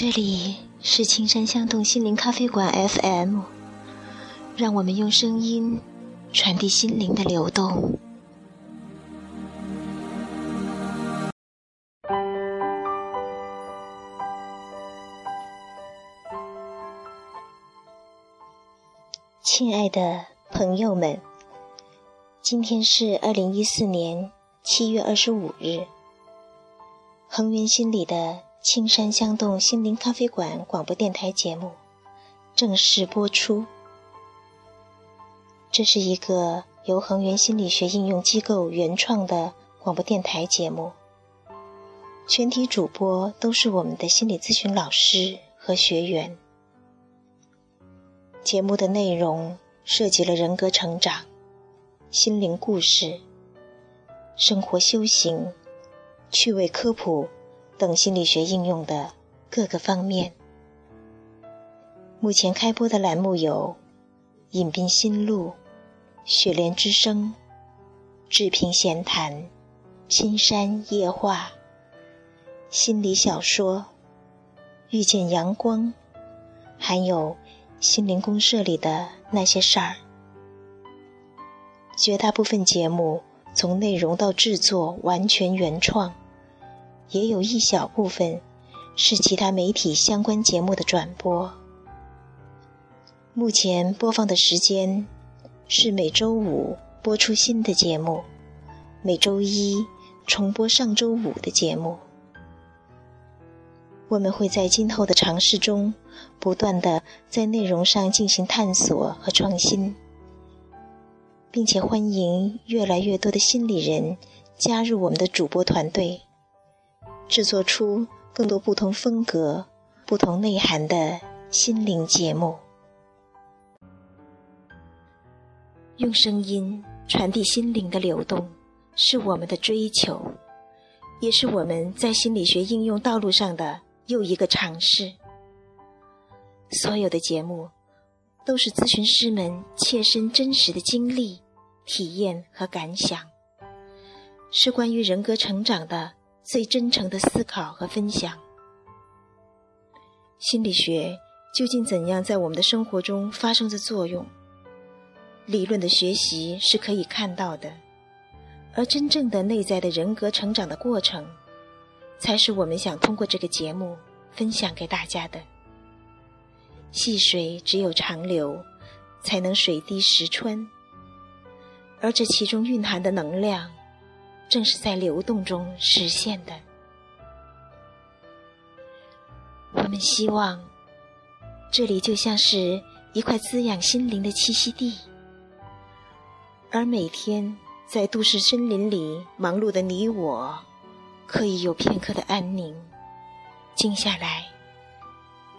这里是青山相动心灵咖啡馆 FM，让我们用声音传递心灵的流动。亲爱的朋友们，今天是二零一四年七月二十五日，恒源心理的。青山相动心灵咖啡馆广播电台节目正式播出。这是一个由恒源心理学应用机构原创的广播电台节目，全体主播都是我们的心理咨询老师和学员。节目的内容涉及了人格成长、心灵故事、生活修行、趣味科普。等心理学应用的各个方面。目前开播的栏目有《饮冰心路》《雪莲之声》《志平闲谈》《青山夜话》《心理小说》《遇见阳光》，还有心灵公社里的那些事儿。绝大部分节目从内容到制作完全原创。也有一小部分是其他媒体相关节目的转播。目前播放的时间是每周五播出新的节目，每周一重播上周五的节目。我们会在今后的尝试中，不断的在内容上进行探索和创新，并且欢迎越来越多的心理人加入我们的主播团队。制作出更多不同风格、不同内涵的心灵节目，用声音传递心灵的流动，是我们的追求，也是我们在心理学应用道路上的又一个尝试。所有的节目都是咨询师们切身真实的经历、体验和感想，是关于人格成长的。最真诚的思考和分享。心理学究竟怎样在我们的生活中发生着作用？理论的学习是可以看到的，而真正的内在的人格成长的过程，才是我们想通过这个节目分享给大家的。细水只有长流，才能水滴石穿，而这其中蕴含的能量。正是在流动中实现的。我们希望，这里就像是一块滋养心灵的栖息地，而每天在都市森林里忙碌的你我，可以有片刻的安宁，静下来，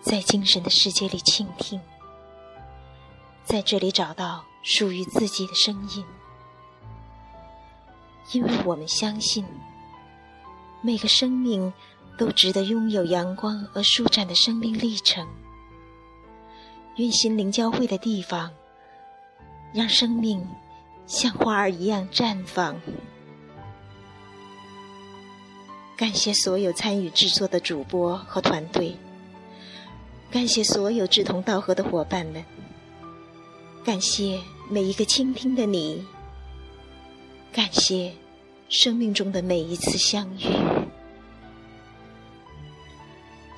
在精神的世界里倾听，在这里找到属于自己的声音。因为我们相信，每个生命都值得拥有阳光而舒展的生命历程。愿心灵交汇的地方，让生命像花儿一样绽放。感谢所有参与制作的主播和团队，感谢所有志同道合的伙伴们，感谢每一个倾听的你，感谢。生命中的每一次相遇，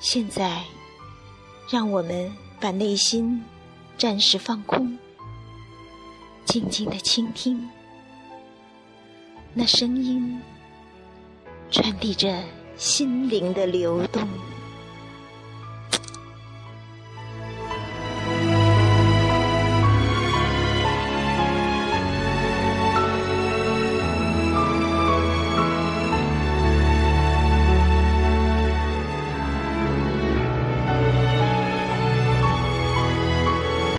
现在，让我们把内心暂时放空，静静的倾听，那声音传递着心灵的流动。